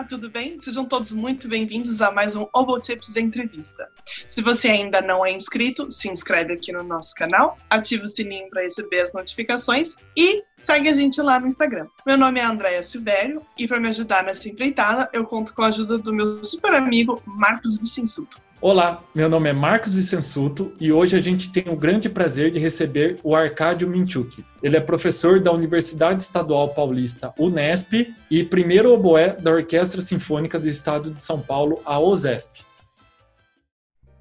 Olá, tudo bem? Sejam todos muito bem-vindos a mais um Obotips Entrevista. Se você ainda não é inscrito, se inscreve aqui no nosso canal, ativa o sininho para receber as notificações e segue a gente lá no Instagram. Meu nome é Andréa Silvério e para me ajudar nessa empreitada, eu conto com a ajuda do meu super amigo Marcos Vicensuto. Olá, meu nome é Marcos Vicensuto e hoje a gente tem o grande prazer de receber o Arcádio Minchuk. Ele é professor da Universidade Estadual Paulista Unesp e primeiro oboé da Orquestra Sinfônica do Estado de São Paulo, a OSESP.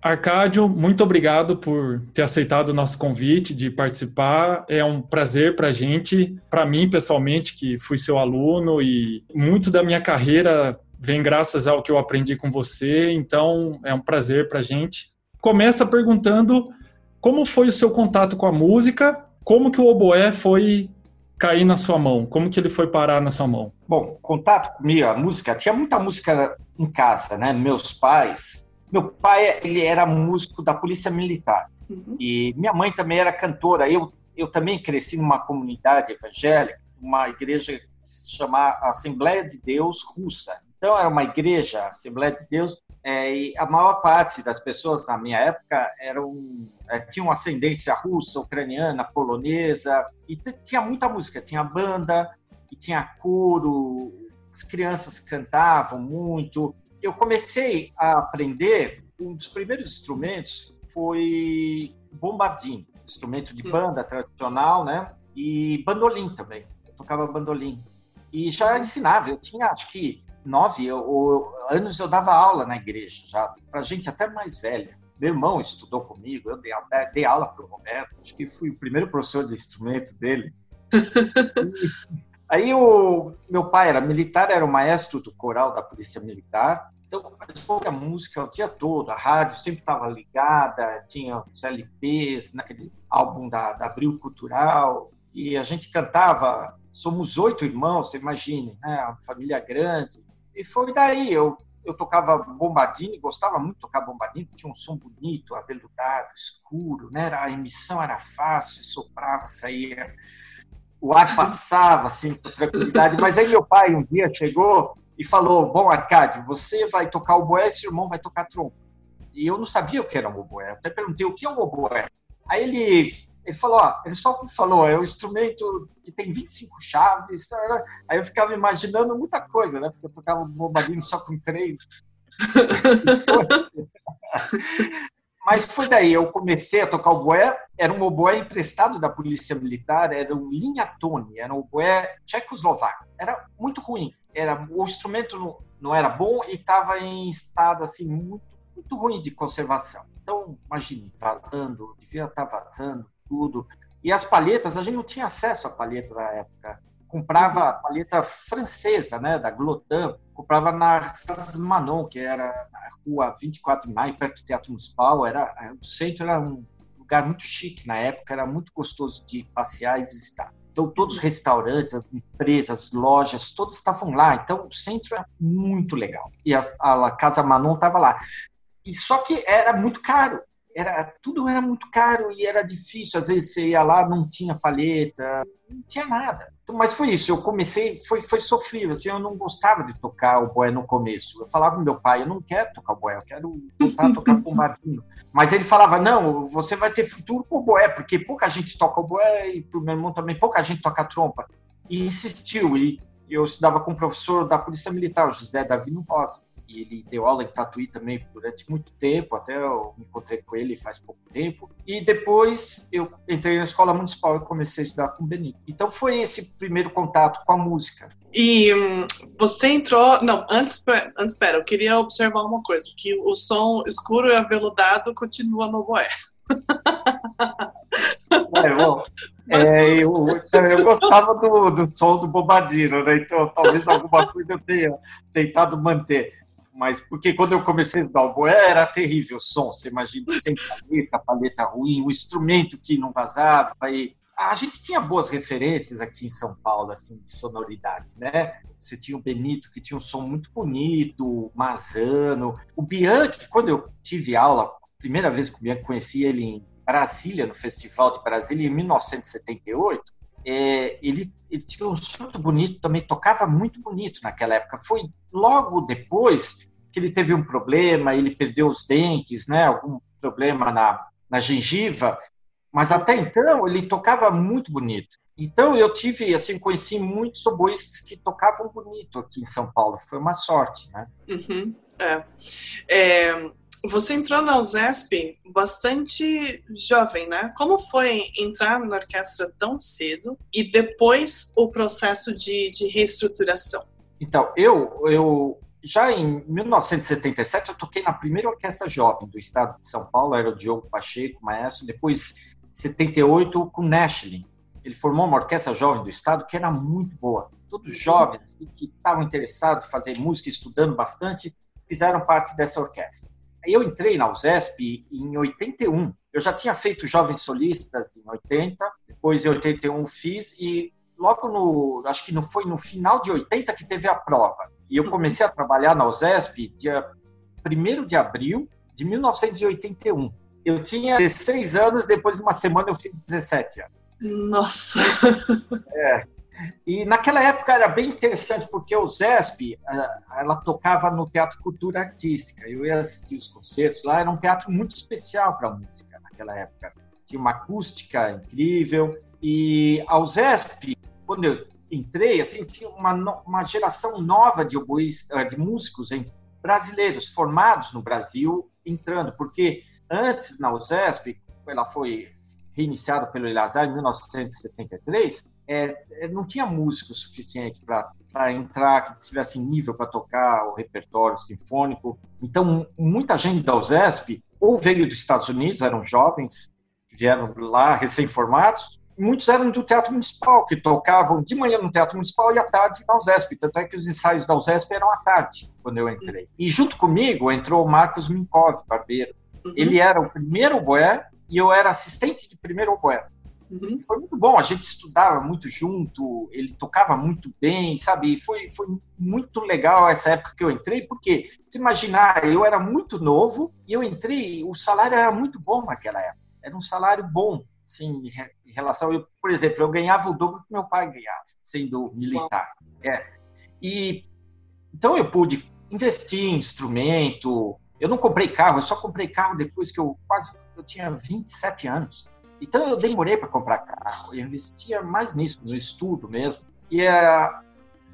Arcádio, muito obrigado por ter aceitado o nosso convite de participar. É um prazer para a gente, para mim pessoalmente, que fui seu aluno e muito da minha carreira vem graças ao que eu aprendi com você, então é um prazer para a gente. Começa perguntando como foi o seu contato com a música, como que o oboé foi cair na sua mão, como que ele foi parar na sua mão? Bom, contato comigo, a música, tinha muita música em casa, né? Meus pais, meu pai ele era músico da polícia militar uhum. e minha mãe também era cantora. Eu eu também cresci numa comunidade evangélica, uma igreja que se chama Assembleia de Deus Russa. Então, era uma igreja, Assembleia de Deus, é, e a maior parte das pessoas na minha época eram, é, tinham ascendência russa, ucraniana, polonesa, e tinha muita música, tinha banda, e tinha coro, as crianças cantavam muito. Eu comecei a aprender, um dos primeiros instrumentos foi bombardino, instrumento de banda tradicional, né? E bandolim também, eu tocava bandolim. E já ensinava, eu tinha acho que nove eu, anos eu dava aula na igreja, já para gente até mais velha. Meu irmão estudou comigo, eu dei, dei aula para o Roberto, acho que fui o primeiro professor de instrumento dele. aí o meu pai era militar, era o maestro do coral da Polícia Militar, então a música o dia todo, a rádio sempre estava ligada, tinha os LPs, naquele álbum da, da Abril Cultural, e a gente cantava, somos oito irmãos, você imagine, né? Uma família grande, e foi daí, eu, eu tocava bombardino, gostava muito de tocar bombardino, tinha um som bonito, aveludado, escuro, né? a emissão era fácil, soprava, saía, o ar passava assim com tranquilidade, mas aí meu pai um dia chegou e falou, bom, Arcádio, você vai tocar o boé, seu irmão vai tocar trompa. E eu não sabia o que era um oboé, até perguntei o que é um oboé. Aí ele ele falou, ó, ele só falou, é um instrumento que tem 25 chaves. Aí eu ficava imaginando muita coisa, né? Porque eu tocava um bombardino só com três. Mas foi daí, eu comecei a tocar o boé, era um oboé emprestado da polícia militar, era um linha tone, era um oboé tchecoslovaco. Era muito ruim, era, o instrumento não, não era bom e estava em estado assim muito, muito ruim de conservação. Então, imagine, vazando, devia estar tá vazando, tudo. E as palhetas, a gente não tinha acesso à palheta na época. Comprava palheta francesa, né, da Glotin, comprava na Manon, que era na rua 24 de maio, perto do Teatro Municipal. Era, o centro era um lugar muito chique na época, era muito gostoso de passear e visitar. Então, todos os restaurantes, as empresas, as lojas, todos estavam lá. Então, o centro era muito legal. E a, a Casa Manon estava lá. E só que era muito caro era tudo era muito caro e era difícil. Às vezes você ia lá, não tinha palheta, não tinha nada. Então, mas foi isso. Eu comecei, foi foi sofrível. Assim, eu não gostava de tocar o boé no começo. Eu falava com meu pai, eu não quero tocar o boé, eu quero tentar tocar com o Marquinho. Mas ele falava, não, você vai ter futuro com o boé, porque pouca gente toca o boé e pro meu irmão também pouca gente toca a trompa. E insistiu. E eu estudava com um professor da Polícia Militar, o José Davino Rosa e ele deu aula em Tatuí também durante muito tempo, até eu me encontrei com ele faz pouco tempo. E depois eu entrei na escola municipal e comecei a estudar com o Benito. Então foi esse primeiro contato com a música. E hum, você entrou. Não, antes, antes, espera, eu queria observar uma coisa: que o som escuro e aveludado continua no boé. É, bom, é, eu, eu, gostava do, do som do Bobadino, né? Então talvez alguma coisa eu tenha tentado manter mas porque quando eu comecei a estudar o boé era terrível o som, você imagina, sem paleta, paleta ruim, o instrumento que não vazava, e a gente tinha boas referências aqui em São Paulo, assim, de sonoridade, né? Você tinha o Benito, que tinha um som muito bonito, o Mazano, o Bianchi, quando eu tive aula, primeira vez que o Bianchi conheci ele em Brasília, no Festival de Brasília, em 1978, é, ele, ele tinha um muito bonito, também tocava muito bonito naquela época. Foi logo depois que ele teve um problema, ele perdeu os dentes, né? Algum problema na, na gengiva, mas até então ele tocava muito bonito. Então eu tive, assim, conheci muitos oboístas que tocavam bonito aqui em São Paulo. Foi uma sorte, né? Uhum, é. é. Você entrou na USESP bastante jovem, né? Como foi entrar na orquestra tão cedo e depois o processo de, de reestruturação? Então, eu, eu já em 1977 eu toquei na primeira orquestra jovem do estado de São Paulo, era o Diogo Pacheco, maestro, depois 78 com Nashley. Ele formou uma orquestra jovem do estado que era muito boa. Todos jovens que estavam interessados em fazer música, estudando bastante, fizeram parte dessa orquestra. Eu entrei na USESP em 81. Eu já tinha feito Jovens Solistas em 80, depois em 81 fiz e logo no, acho que não foi no final de 80 que teve a prova. E eu comecei a trabalhar na USESP dia 1 de abril de 1981. Eu tinha 16 anos, depois de uma semana eu fiz 17 anos. Nossa! É. E naquela época era bem interessante, porque o ZESP, ela tocava no Teatro Cultura Artística. Eu ia assistir os concertos lá, era um teatro muito especial para a música naquela época. Tinha uma acústica incrível. E ao ZESP, quando eu entrei, assim, tinha uma, uma geração nova de, oboís, de músicos brasileiros formados no Brasil entrando, porque antes na USESP, ela foi reiniciada pelo Elazar em 1973, é, é, não tinha músico suficiente para entrar, que tivesse nível para tocar o repertório sinfônico. Então, muita gente da USESP ou veio dos Estados Unidos, eram jovens, vieram lá recém-formados, muitos eram do Teatro Municipal, que tocavam de manhã no Teatro Municipal e à tarde na USESP. Tanto é que os ensaios da USESP eram à tarde, quando eu entrei. E junto comigo entrou o Marcos Minkov, barbeiro. Uhum. Ele era o primeiro oboé e eu era assistente de primeiro oboé. Uhum. Foi muito bom, a gente estudava muito junto, ele tocava muito bem, sabe? E foi, foi muito legal essa época que eu entrei, porque, se imaginar, eu era muito novo e eu entrei, o salário era muito bom naquela época. Era um salário bom, assim, em relação. Eu, por exemplo, eu ganhava o dobro que meu pai ganhava, sendo militar. É. E, então eu pude investir em instrumento. Eu não comprei carro, eu só comprei carro depois que eu quase eu tinha 27 anos. Então eu demorei para comprar carro, eu investia mais nisso, no estudo mesmo. E uh,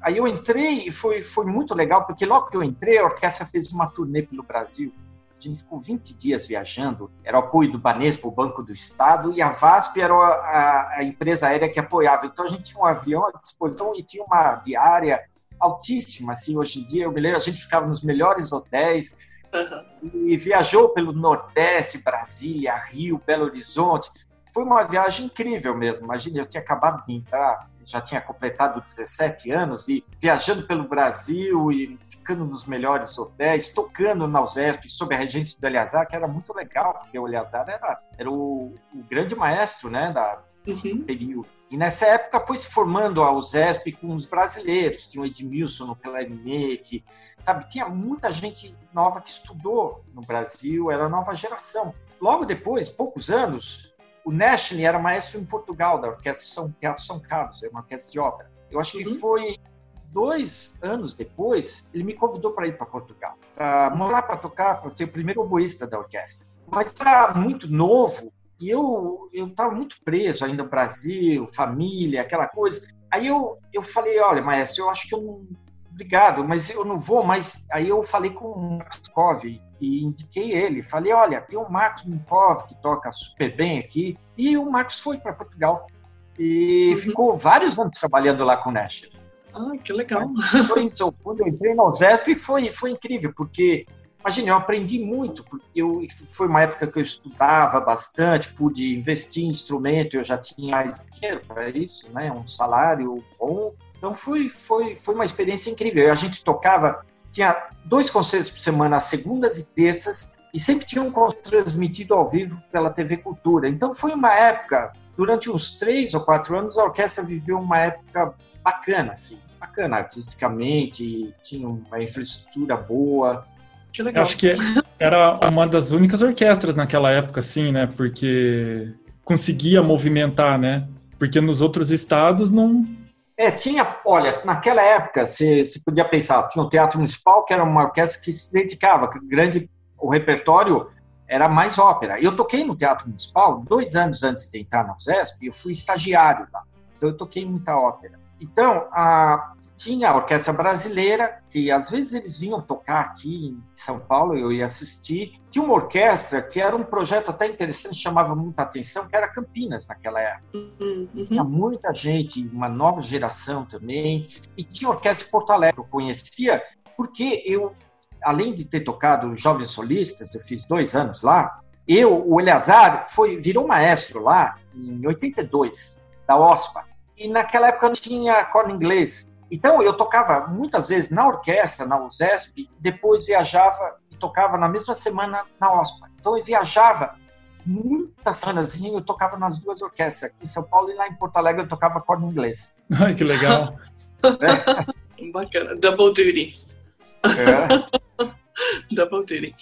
aí eu entrei e foi, foi muito legal, porque logo que eu entrei, a orquestra fez uma turnê pelo Brasil. A gente ficou 20 dias viajando, era o apoio do Banespa, o Banco do Estado, e a VASP era a, a empresa aérea que apoiava. Então a gente tinha um avião à disposição e tinha uma diária altíssima, assim, hoje em dia, eu me lembro, a gente ficava nos melhores hotéis, uhum. e viajou pelo Nordeste, Brasília, Rio, Belo Horizonte, foi uma viagem incrível mesmo. Imagina, eu tinha acabado de entrar, já tinha completado 17 anos e viajando pelo Brasil e ficando nos melhores hotéis, tocando na USERP sob a regência do Eleazar, que era muito legal, porque o Eleazar era, era o, o grande maestro né, da, uhum. do período. E nessa época foi se formando a USESP com os brasileiros, tinha o Edmilson no clarinete, sabe? Tinha muita gente nova que estudou no Brasil, era a nova geração. Logo depois, poucos anos, o Nashley era maestro em Portugal da Orquestra São Teatro São Carlos, é uma orquestra de ópera. Eu acho que uhum. foi dois anos depois, ele me convidou para ir para Portugal, para morar para tocar, para ser o primeiro oboísta da orquestra. Mas era muito novo e eu eu estava muito preso ainda no Brasil, família, aquela coisa. Aí eu eu falei, olha, maestro, eu acho que eu não obrigado, mas eu não vou. Mas aí eu falei com o Markov e indiquei ele. Falei, olha, tem o Marcos Minkov que toca super bem aqui. E o Marcos foi para Portugal e uhum. ficou vários anos trabalhando lá com o Nash. Ah, que legal. Foi, então, quando eu entrei na UZEF foi, foi incrível, porque, imagina, eu aprendi muito, porque eu, foi uma época que eu estudava bastante, pude investir em instrumento, eu já tinha mais dinheiro para isso, né, um salário bom, então foi, foi, foi uma experiência incrível. A gente tocava, tinha dois concertos por semana, às segundas e terças, e sempre tinha um transmitido ao vivo pela TV Cultura. Então foi uma época, durante uns três ou quatro anos, a orquestra viveu uma época bacana, assim, bacana artisticamente, tinha uma infraestrutura boa. Que legal. Eu acho que era uma das únicas orquestras naquela época, assim, né? Porque conseguia movimentar, né? Porque nos outros estados não. É, tinha, olha, naquela época, você, podia pensar, tinha o Teatro Municipal, que era uma orquestra que se dedicava, que grande, o repertório era mais ópera. Eu toquei no Teatro Municipal dois anos antes de entrar na USESP, eu fui estagiário lá. Então, eu toquei muita ópera. Então, a, tinha a orquestra brasileira, que às vezes eles vinham tocar aqui em São Paulo, eu ia assistir. Tinha uma orquestra que era um projeto até interessante, chamava muita atenção, que era Campinas naquela época. Uhum. Tinha muita gente, uma nova geração também. E tinha orquestra em Porto Alegre, eu conhecia, porque eu, além de ter tocado Jovens Solistas, eu fiz dois anos lá, eu, o Eleazar, foi, virou maestro lá em 82, da OSPA e naquela época não tinha corda inglês. Então eu tocava muitas vezes na orquestra, na USESP, depois viajava e tocava na mesma semana na OSPA. Então eu viajava muitas semanas e eu tocava nas duas orquestras, aqui em São Paulo e lá em Porto Alegre eu tocava corda inglês. Ai, que legal. é. Bacana, double duty. É. Double duty.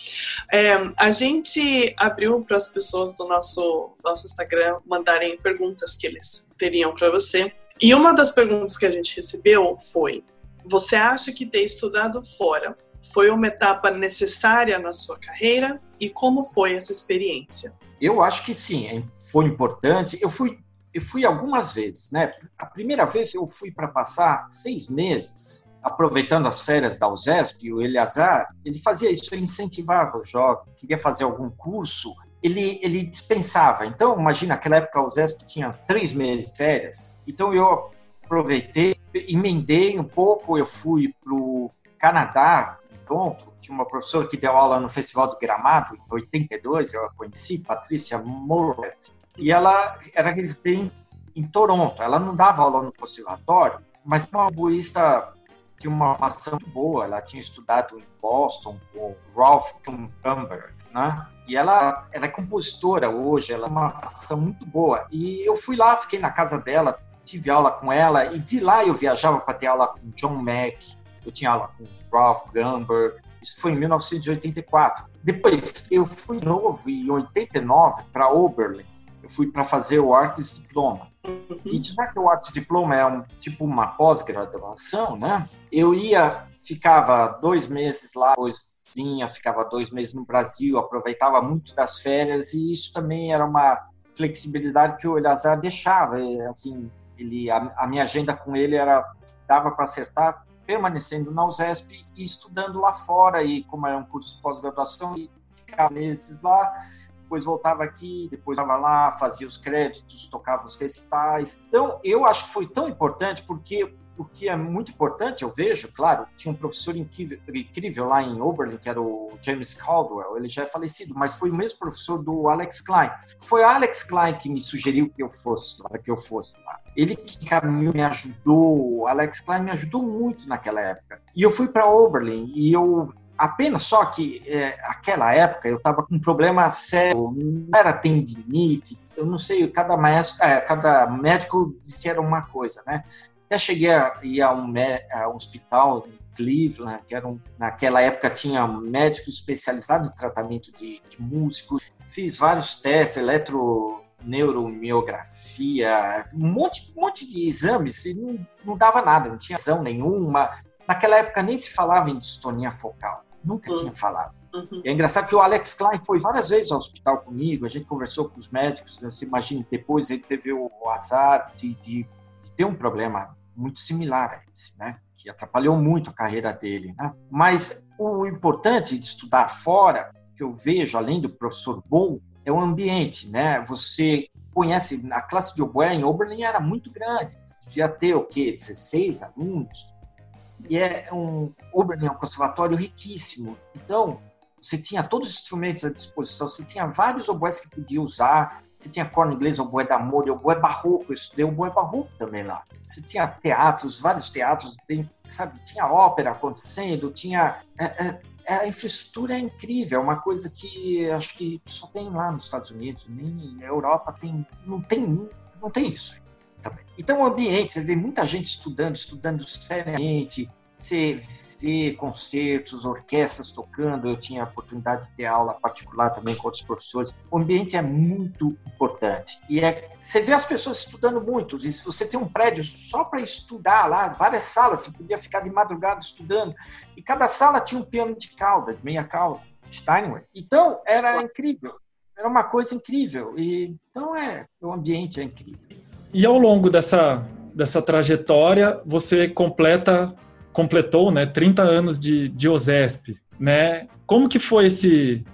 É, a gente abriu para as pessoas do nosso, nosso Instagram mandarem perguntas que eles teriam para você. E uma das perguntas que a gente recebeu foi: Você acha que ter estudado fora foi uma etapa necessária na sua carreira? E como foi essa experiência? Eu acho que sim, foi importante. Eu fui, eu fui algumas vezes, né? A primeira vez eu fui para passar seis meses aproveitando as férias da USESP, o Eleazar, ele fazia isso, ele incentivava o jovem, queria fazer algum curso, ele, ele dispensava. Então, imagina, naquela época a USESP tinha três meses de férias, então eu aproveitei, emendei um pouco, eu fui para o Canadá, pronto, tinha uma professora que deu aula no Festival de Gramado, em 82, eu a conheci, Patrícia Moret, e ela era têm em Toronto, ela não dava aula no conservatório, mas uma boista tinha uma formação boa. Ela tinha estudado em Boston com Ralph Kumberg, né? E ela, ela é compositora hoje, ela é uma formação muito boa. E eu fui lá, fiquei na casa dela, tive aula com ela, e de lá eu viajava para ter aula com John Mack, eu tinha aula com Ralph Grumberg, isso foi em 1984. Depois, eu fui novo em 89 para Oberlin, eu fui para fazer o Artist Diploma. Uhum. E já que o Artes Diploma é um, tipo uma pós-graduação, né? Eu ia, ficava dois meses lá, depois vinha, ficava dois meses no Brasil, aproveitava muito das férias e isso também era uma flexibilidade que o Eleazar deixava. Assim, ele, a, a minha agenda com ele era dava para acertar permanecendo na USESP e estudando lá fora e como era um curso de pós-graduação e ficar meses lá depois voltava aqui, depois estava lá, fazia os créditos, tocava os recitais. Então, eu acho que foi tão importante porque o que é muito importante, eu vejo, claro, tinha um professor incrível, incrível, lá em Oberlin, que era o James Caldwell, ele já é falecido, mas foi o mesmo professor do Alex Klein. Foi o Alex Klein que me sugeriu que eu fosse lá, que eu fosse lá. Ele que me ajudou, o Alex Klein me ajudou muito naquela época. E eu fui para Oberlin e eu Apenas só que é, aquela época eu estava com um problema sério, não era tendinite, eu não sei, cada, maestro, é, cada médico dizia uma coisa, né? Até cheguei a ir a um, a um hospital em Cleveland, que era um, naquela época tinha um médico especializado em tratamento de, de músicos, fiz vários testes, eletroneuromiografia, um monte, um monte de exames e não, não dava nada, não tinha ação nenhuma, Naquela época nem se falava em distonia focal, nunca uhum. tinha falado. Uhum. É engraçado que o Alex Klein foi várias vezes ao hospital comigo, a gente conversou com os médicos, você imagina, depois ele teve o azar de, de, de ter um problema muito similar a esse, né? que atrapalhou muito a carreira dele. Né? Mas o importante de estudar fora, que eu vejo, além do professor bom, é o ambiente. Né? Você conhece, a classe de oboé em Oberlin era muito grande, devia ter o quê? 16 alunos, e é um Oberlin é um conservatório riquíssimo. Então, você tinha todos os instrumentos à disposição, você tinha vários oboés que podia usar, você tinha corno inglês, oboé da Moura, oboé barroco, eu estudei oboé barroco também lá. Você tinha teatros, vários teatros, sabe, tinha ópera acontecendo, tinha... É, é, é, a infraestrutura é incrível, é uma coisa que acho que só tem lá nos Estados Unidos, nem na Europa tem, não tem, não tem isso. Então, o ambiente, você vê muita gente estudando, estudando seriamente, você vê concertos, orquestras tocando, eu tinha a oportunidade de ter aula particular também com outros professores. O ambiente é muito importante. E é, você vê as pessoas estudando muito. E se você tem um prédio só para estudar lá, várias salas, você podia ficar de madrugada estudando. E cada sala tinha um piano de cauda, de meia cauda, Steinway. Então, era incrível. Era uma coisa incrível. E, então, é, o ambiente é incrível. E ao longo dessa, dessa trajetória, você completa completou, né, 30 anos de, de OSESP, né? Como que foi esse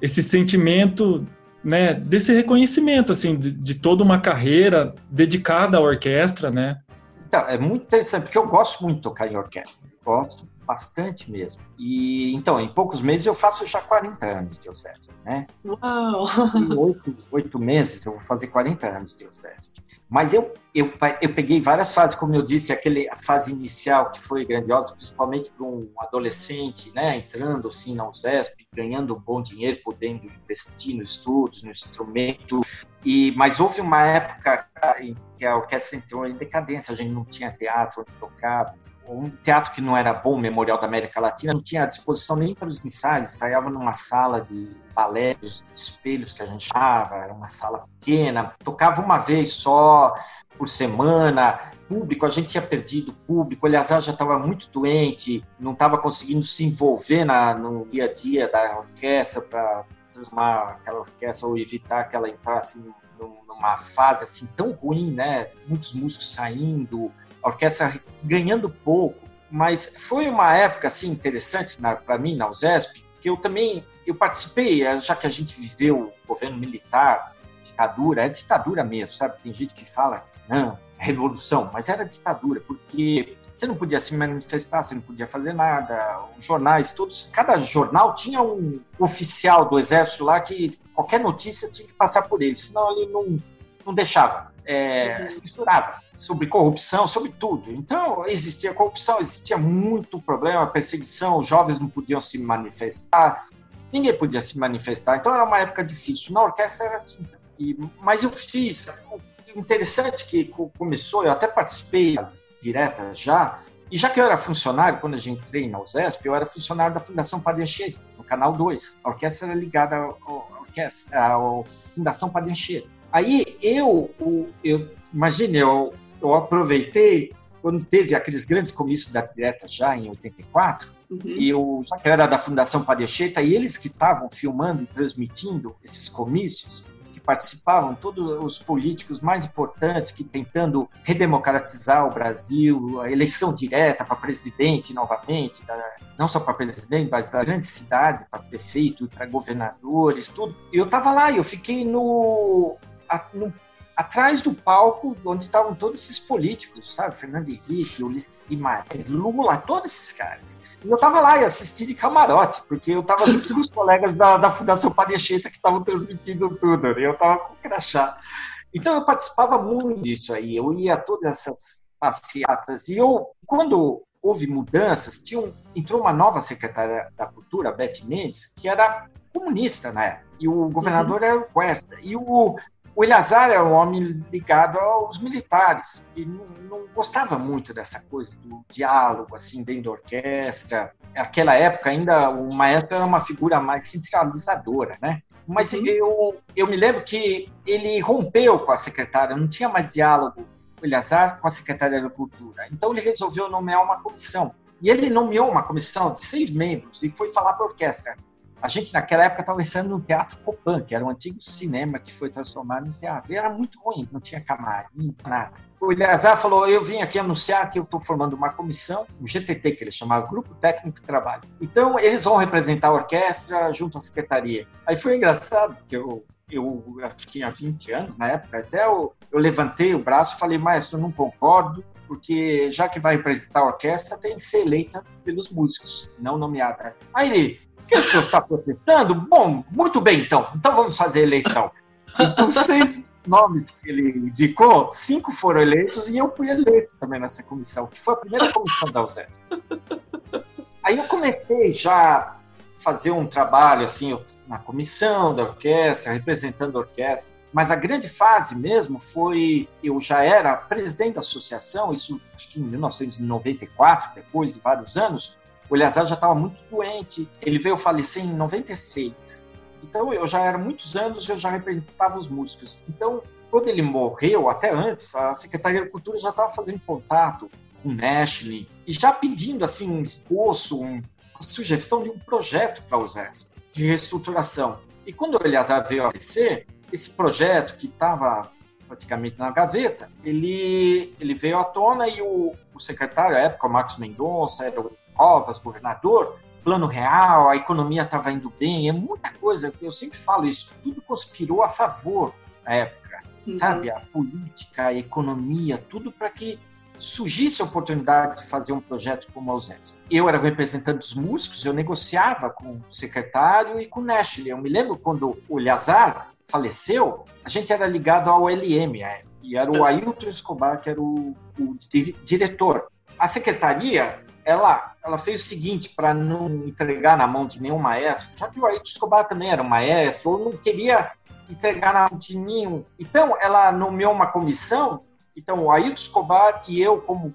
esse sentimento, né, desse reconhecimento assim de, de toda uma carreira dedicada à orquestra, né? Então, é muito interessante porque eu gosto muito de tocar em orquestra. Gosto bastante mesmo. E então, em poucos meses eu faço já 40 anos de OSESP, né? Uau! Em oito, oito meses eu vou fazer 40 anos de OSESP. Mas eu, eu, eu peguei várias fases, como eu disse, aquele, a fase inicial que foi grandiosa, principalmente para um adolescente, né, entrando assim na USESP, ganhando um bom dinheiro, podendo investir nos estudos, no instrumento. E, mas houve uma época em que a orquestra entrou em decadência, a gente não tinha teatro onde tocar, um teatro que não era bom, Memorial da América Latina, não tinha disposição nem para os ensaios, ensaiava numa sala de balé, dos espelhos que a gente chamava, era uma sala pequena, tocava uma vez só por semana, público, a gente tinha perdido público, o já estava muito doente, não estava conseguindo se envolver na, no dia a dia da orquestra para transformar aquela orquestra ou evitar que ela entrasse numa fase assim tão ruim, né? Muitos músicos saindo, a orquestra ganhando pouco, mas foi uma época assim interessante para mim na USESP, que eu também eu participei, eh, já que a gente viveu o governo militar, ditadura, é ditadura mesmo, sabe? Tem gente que fala que não, é revolução, mas era ditadura, porque você não podia se manifestar, você não podia fazer nada. Os jornais, todos, cada jornal tinha um oficial do exército lá que qualquer notícia tinha que passar por ele, senão ele não, não deixava é, uhum. censurava sobre corrupção, sobre tudo. Então, existia corrupção, existia muito problema, perseguição, os jovens não podiam se manifestar, ninguém podia se manifestar. Então, era uma época difícil. Na orquestra era assim. E, mas eu fiz. Interessante que começou, eu até participei diretas já, e já que eu era funcionário, quando a gente entrei na USESP, eu era funcionário da Fundação Padre Anchieta, no Canal 2. A orquestra era ligada à orquestra, à Fundação Padre Anchieta. Aí eu, eu imagine, eu, eu aproveitei quando teve aqueles grandes comícios da direta já em 84, uhum. e eu era da Fundação Padecheta, e eles que estavam filmando e transmitindo esses comícios, que participavam, todos os políticos mais importantes que tentando redemocratizar o Brasil, a eleição direta para presidente novamente, da, não só para presidente, mas das grandes cidades, para prefeito, para governadores, tudo. E eu estava lá, eu fiquei no a, no, atrás do palco onde estavam todos esses políticos, sabe? Fernando Henrique, Ulisses Guimarães, Lula, todos esses caras. E eu estava lá e assisti de camarote, porque eu estava junto com os colegas da, da Fundação Padecheta que estavam transmitindo tudo, eu estava com crachá. Então eu participava muito disso aí, eu ia a todas essas passeatas, e eu, quando houve mudanças, tinha um, entrou uma nova secretária da Cultura, Beth Mendes, que era comunista na época, e o governador uhum. era o Cuesta, e o o Eleazar era um homem ligado aos militares e não, não, gostava muito dessa coisa do diálogo assim dentro da orquestra. Naquela época ainda o maestro era uma figura mais centralizadora, né? Mas uhum. eu, eu me lembro que ele rompeu com a secretária, não tinha mais diálogo o Eleazar com a secretária da Cultura. Então ele resolveu nomear uma comissão. E ele nomeou uma comissão de seis membros e foi falar para a orquestra: a gente, naquela época, estava pensando no Teatro Copan, que era um antigo cinema que foi transformado em teatro. E era muito ruim, não tinha camarim, nada. O Eleazar falou: Eu vim aqui anunciar que eu estou formando uma comissão, um GTT, que ele chamava Grupo Técnico de Trabalho. Então, eles vão representar a orquestra junto à secretaria. Aí foi engraçado, porque eu, eu, tinha 20 anos na época, até eu, eu levantei o braço e falei: Maestro, eu não concordo, porque já que vai representar a orquestra, tem que ser eleita pelos músicos, não nomeada. Aí ele, que o senhor está protestando? Bom, muito bem, então. Então vamos fazer a eleição. Então, seis nomes que ele indicou, cinco foram eleitos e eu fui eleito também nessa comissão, que foi a primeira comissão da USESP. Aí eu comecei já fazer um trabalho assim na comissão da orquestra, representando a orquestra. Mas a grande fase mesmo foi eu já era presidente da associação, isso acho que em 1994, depois de vários anos. O Eleazar já estava muito doente. Ele veio falecer em 96. Então eu já era muitos anos, eu já representava os músicos. Então quando ele morreu, até antes, a Secretaria da Cultura já estava fazendo contato com o Nashley e já pedindo assim um esboço, um, uma sugestão de um projeto para o ZESP, de reestruturação. E quando o Eleazar veio a aparecer, esse projeto que estava praticamente na gaveta, ele, ele veio à tona e o, o secretário, à época, o Marcos Mendonça, era o Covas, governador, plano real, a economia estava indo bem, é muita coisa, eu sempre falo isso, tudo conspirou a favor na época, uhum. sabe? A política, a economia, tudo para que surgisse a oportunidade de fazer um projeto como a USESP. Eu era representante dos músicos, eu negociava com o secretário e com o Nashley. Eu me lembro quando o Lazar faleceu, a gente era ligado ao LM, e era o Ailton Escobar que era o, o diretor. A secretaria, ela, ela fez o seguinte, para não entregar na mão de nenhum maestro, já que o Ailton Escobar também era um maestro, ou não queria entregar na mão de nenhum. Então, ela nomeou uma comissão então, o Ailton Escobar e eu, como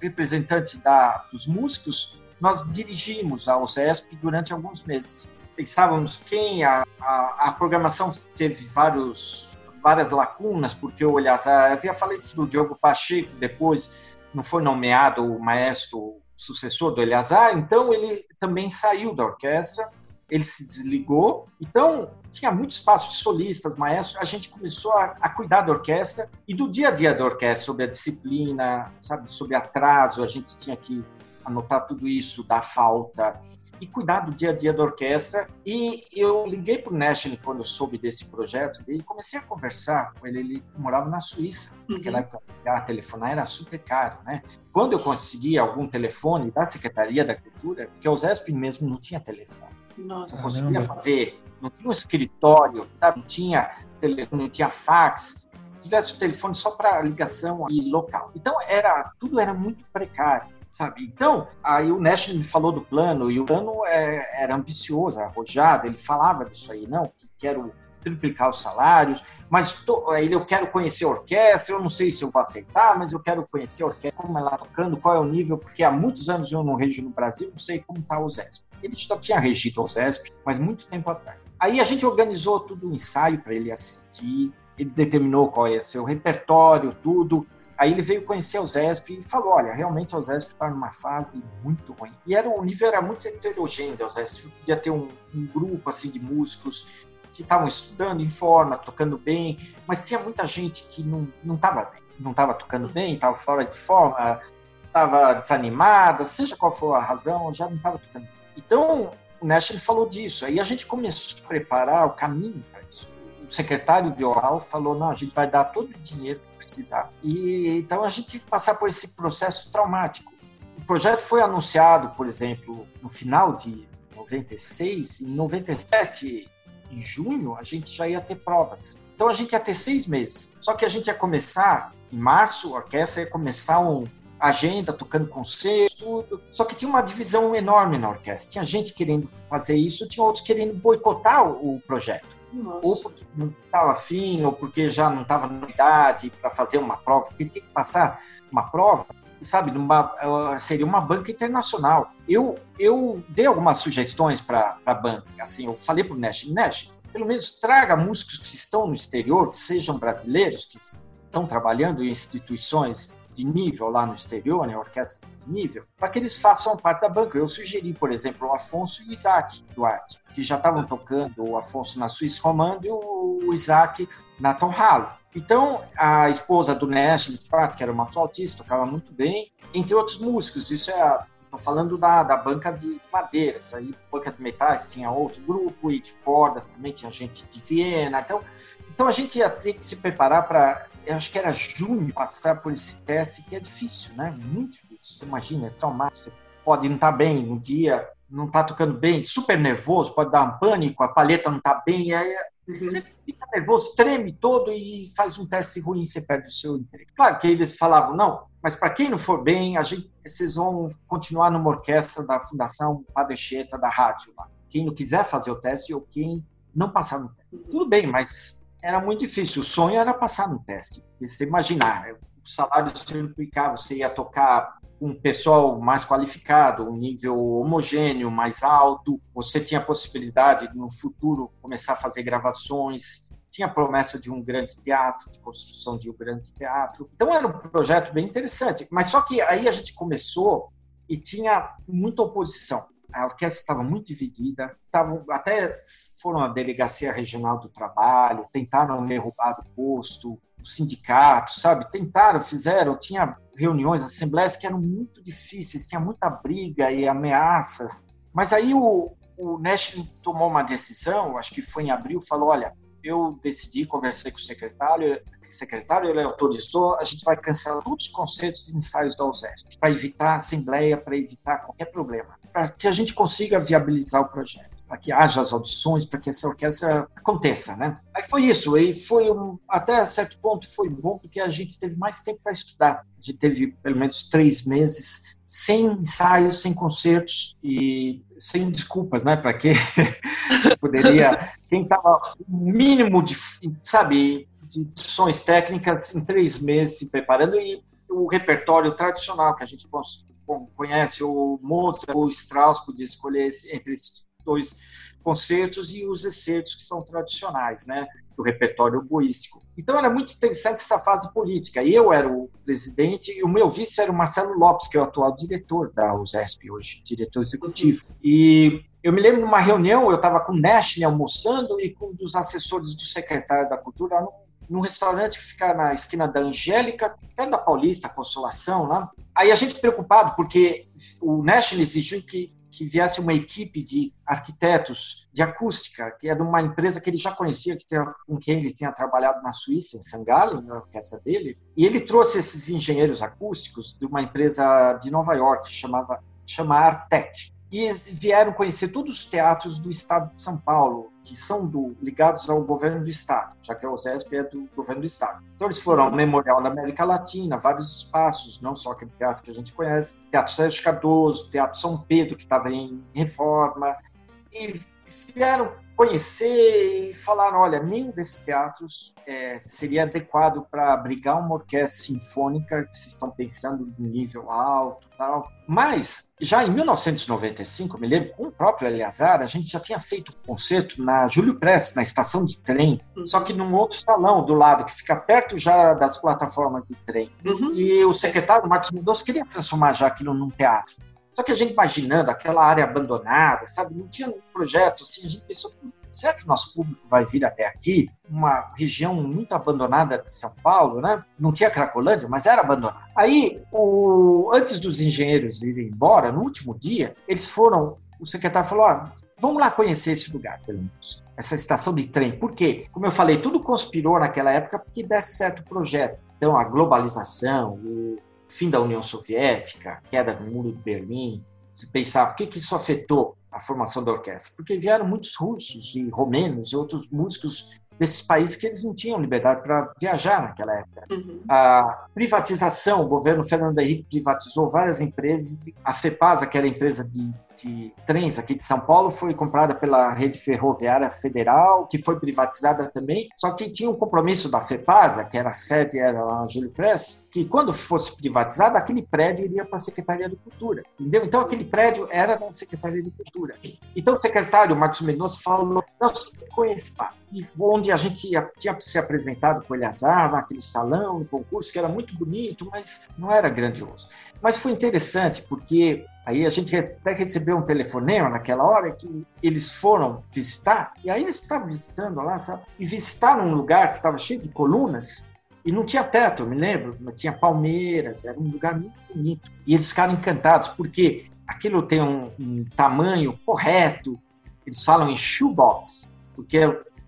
representante da, dos músicos, nós dirigimos a OSESP durante alguns meses. Pensávamos quem, a, a, a programação teve vários, várias lacunas, porque o Eleazar havia falecido, o Diogo Pacheco depois não foi nomeado o maestro sucessor do Eleazar, então ele também saiu da orquestra ele se desligou. Então, tinha muito espaço de solistas, maestros. A gente começou a, a, cuidar da orquestra e do dia a dia da orquestra, sobre a disciplina, sabe, sobre atraso. A gente tinha que anotar tudo isso, dar falta e cuidar do dia a dia da orquestra. E eu liguei para o National quando eu soube desse projeto e comecei a conversar com ele. Ele morava na Suíça, uhum. naquela época a telefonar era super caro, né? Quando eu conseguia algum telefone da Secretaria da Cultura, porque o ZESP mesmo não tinha telefone. Nossa. Não conseguia fazer, não tinha um escritório, sabe? Não tinha telefone, não tinha fax. Se tivesse o telefone só para ligação e local. Então era tudo era muito precário. Sabe? Então, aí o Nash me falou do plano, e o plano é, era ambicioso, arrojado, ele falava disso aí, não, que quero triplicar os salários, mas ele, eu quero conhecer a orquestra, eu não sei se eu vou aceitar, mas eu quero conhecer a orquestra, como ela está tocando, qual é o nível, porque há muitos anos eu não regi no Brasil, não sei como está o ZESP. Ele já tinha regido o ZESP, mas muito tempo atrás. Aí a gente organizou tudo um ensaio para ele assistir, ele determinou qual ia ser o repertório, tudo. Aí ele veio conhecer o ZESP e falou: olha, realmente o ZESP está numa fase muito ruim. E era, o nível era muito heterogêneo, o ZESP podia ter um, um grupo assim de músicos que estavam estudando em forma, tocando bem, mas tinha muita gente que não estava bem, não estava tocando bem, estava fora de forma, estava desanimada, seja qual for a razão, já não estava tocando. Então, o Nash ele falou disso, aí a gente começou a preparar o caminho. O secretário de oral falou: não, a gente vai dar todo o dinheiro que precisar. E então a gente passar por esse processo traumático. O projeto foi anunciado, por exemplo, no final de 96, em 97 em junho, a gente já ia ter provas. Então a gente ia ter seis meses. Só que a gente ia começar em março, a orquestra ia começar um agenda, tocando concertos, tudo. Só que tinha uma divisão enorme na orquestra. Tinha gente querendo fazer isso, tinha outros querendo boicotar o, projeto. Nossa. Ou porque não estava afim, ou porque já não estava na idade para fazer uma prova, porque tinha que passar uma prova sabe, numa, seria uma banca internacional. Eu, eu dei algumas sugestões para a banca, assim, eu falei para o Nash, Nash, pelo menos traga músicos que estão no exterior, que sejam brasileiros, que estão trabalhando em instituições de nível lá no exterior, né, orquestras de nível, para que eles façam parte da banca. Eu sugeri, por exemplo, o Afonso e o Isaac Duarte, que já estavam tocando, o Afonso na Suíça Romando e o Isaac na Tom Halo. Então, a esposa do Nash, de fato, que era uma flautista, tocava muito bem, entre outros músicos. Isso é Estou falando da, da banca de, de, madeiras, aí banca de metais tinha outro grupo, e de cordas também tinha gente de Viena. Então, então a gente ia ter que se preparar para, eu acho que era junho, passar por esse teste que é difícil, né? Muito difícil. Você imagina, é traumático. Você pode não estar tá bem no dia, não está tocando bem, super nervoso, pode dar um pânico, a palheta não está bem, aí Uhum. Você fica nervoso, treme todo e faz um teste ruim, você perde o seu emprego. Claro que eles falavam, não, mas para quem não for bem, a gente, vocês vão continuar numa orquestra da Fundação Padecheta da rádio lá, quem não quiser fazer o teste ou quem não passar no teste. Tudo bem, mas era muito difícil. O sonho era passar no teste. Você imaginar, o salário se implicava, você ia tocar um pessoal mais qualificado, um nível homogêneo, mais alto. Você tinha a possibilidade de, no futuro, começar a fazer gravações. Tinha a promessa de um grande teatro, de construção de um grande teatro. Então era um projeto bem interessante. Mas só que aí a gente começou e tinha muita oposição. A orquestra estava muito dividida, estavam até foram à delegacia regional do trabalho, tentaram me roubar do posto, o sindicato, sabe? Tentaram, fizeram, tinha reuniões, assembleias que eram muito difíceis, tinha muita briga e ameaças. Mas aí o, o Nash tomou uma decisão, acho que foi em abril, falou: olha, eu decidi, conversei com o secretário, o secretário ele autorizou, a gente vai cancelar todos os concertos e ensaios da USESP, para evitar assembleia, para evitar qualquer problema, para que a gente consiga viabilizar o projeto para que haja as audições, para que essa orquestra aconteça, né? Aí foi isso, e foi um, até certo ponto foi bom porque a gente teve mais tempo para estudar. A gente teve pelo menos três meses sem ensaios, sem concertos e sem desculpas, né? Para que poderia quem estava mínimo de, sabe, de opções técnicas em três meses se preparando e o repertório tradicional que a gente conhece, o Mozart, o Strauss podia escolher entre esses dois concertos e os excertos que são tradicionais, né, do repertório oboístico. Então era muito interessante essa fase política. Eu era o presidente e o meu vice era o Marcelo Lopes, que é o atual diretor da USESP hoje, diretor executivo. E eu me lembro numa reunião, eu estava com o Nash almoçando e com um dos assessores do secretário da Cultura num, num restaurante que fica na esquina da Angélica, perto da Paulista, Consolação, lá. Aí a gente preocupado, porque o Nash exigiu que que viesse uma equipe de arquitetos de acústica, que é de uma empresa que ele já conhecia, que tem, com quem ele tinha trabalhado na Suíça, em Sangallen, na orquestra dele. E ele trouxe esses engenheiros acústicos de uma empresa de Nova York, chamava chama Artec e vieram conhecer todos os teatros do estado de São Paulo, que são do, ligados ao governo do estado, já que a OSESP é do governo do estado. Então eles foram ao Memorial da América Latina, vários espaços, não só aquele teatro que a gente conhece, Teatro Sérgio Cardoso, Teatro São Pedro, que estava em reforma, e vieram conhecer e falaram, olha, nenhum desses teatros é, seria adequado para abrigar uma orquestra sinfônica que vocês estão pensando de nível alto tal. Mas, já em 1995, me lembro, com o próprio Eleazar, a gente já tinha feito um concerto na Júlio Prestes, na estação de trem, uhum. só que num outro salão do lado, que fica perto já das plataformas de trem. Uhum. E o secretário, Marcos Mendonça, queria transformar já aquilo num teatro. Só que a gente imaginando aquela área abandonada, sabe? Não tinha um projeto assim, a gente pensou, será que o nosso público vai vir até aqui? Uma região muito abandonada de São Paulo, né? Não tinha Cracolândia, mas era abandonada. Aí, o... antes dos engenheiros irem embora, no último dia, eles foram. O secretário falou: vamos lá conhecer esse lugar, pelo menos. Essa estação de trem. Por quê? Como eu falei, tudo conspirou naquela época porque desse certo projeto. Então, a globalização, o fim da União Soviética, queda do muro de Berlim, se pensar por que, que isso afetou a formação da orquestra? Porque vieram muitos russos e romenos e outros músicos desses países que eles não tinham liberdade para viajar naquela época. Uhum. A privatização, o governo Fernando Henrique privatizou várias empresas. A FEPASA, que era a empresa de de trens aqui de São Paulo foi comprada pela Rede Ferroviária Federal, que foi privatizada também, só que tinha um compromisso da FEPASA, que era a sede, era a Júlio Press, que quando fosse privatizada, aquele prédio iria para a Secretaria de Cultura, entendeu? Então aquele prédio era da Secretaria de Cultura. Então o secretário Marcos Mendonça falou, nós temos que conhecer, onde a gente tinha se apresentado com o Eleazar, naquele salão, no concurso, que era muito bonito, mas não era grandioso. Mas foi interessante, porque Aí a gente até recebeu um telefonema naquela hora que eles foram visitar, e aí eles estavam visitando lá, sabe? E visitaram um lugar que estava cheio de colunas e não tinha teto, eu me lembro, mas tinha palmeiras, era um lugar muito bonito. E eles ficaram encantados, porque aquilo tem um, um tamanho correto, eles falam em shoebox, porque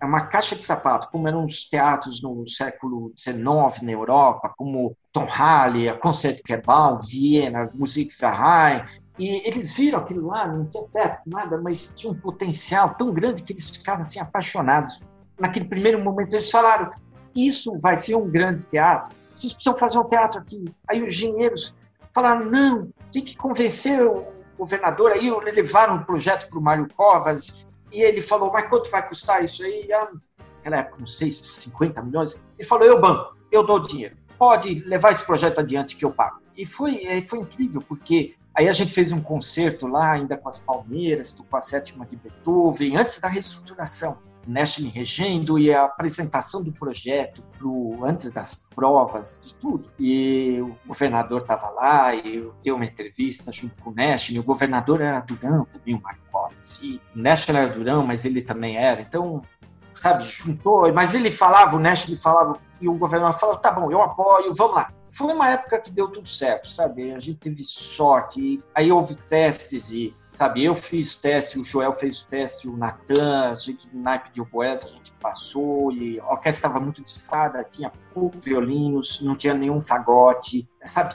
é uma caixa de sapato, como eram os teatros no século XIX na Europa, como Tom Halley, a Concertgebouw, Viena, Musikverein, e eles viram aquilo lá, não tinha teto, nada, mas tinha um potencial tão grande que eles ficaram assim apaixonados. Naquele primeiro momento eles falaram: isso vai ser um grande teatro. Vocês precisam fazer um teatro aqui. Aí os engenheiros falaram: não, tem que convencer o governador, aí levaram o projeto para o Mário Covas, e ele falou, mas quanto vai custar isso aí? Ah, naquela época, não sei, 50 milhões. Ele falou, eu banco, eu dou dinheiro. Pode levar esse projeto adiante que eu pago. E foi, foi incrível, porque aí a gente fez um concerto lá, ainda com as Palmeiras, com a sétima de Beethoven, antes da reestruturação. Nashville regendo e a apresentação do projeto pro, antes das provas, de tudo. E o governador estava lá e eu dei uma entrevista junto com o Nashville. O governador era Durão também, o Marco Collins. E Nashville era Durão, mas ele também era. Então, sabe, juntou. Mas ele falava, o Nashville falava, e o governador falava, tá bom, eu apoio, vamos lá. Foi uma época que deu tudo certo, sabe? A gente teve sorte. Aí houve testes e, sabe, eu fiz teste, o Joel fez teste, o Natan, a gente no naipe de oboés, a gente passou e a orquestra estava muito desfada, tinha poucos violinos, não tinha nenhum fagote, sabe?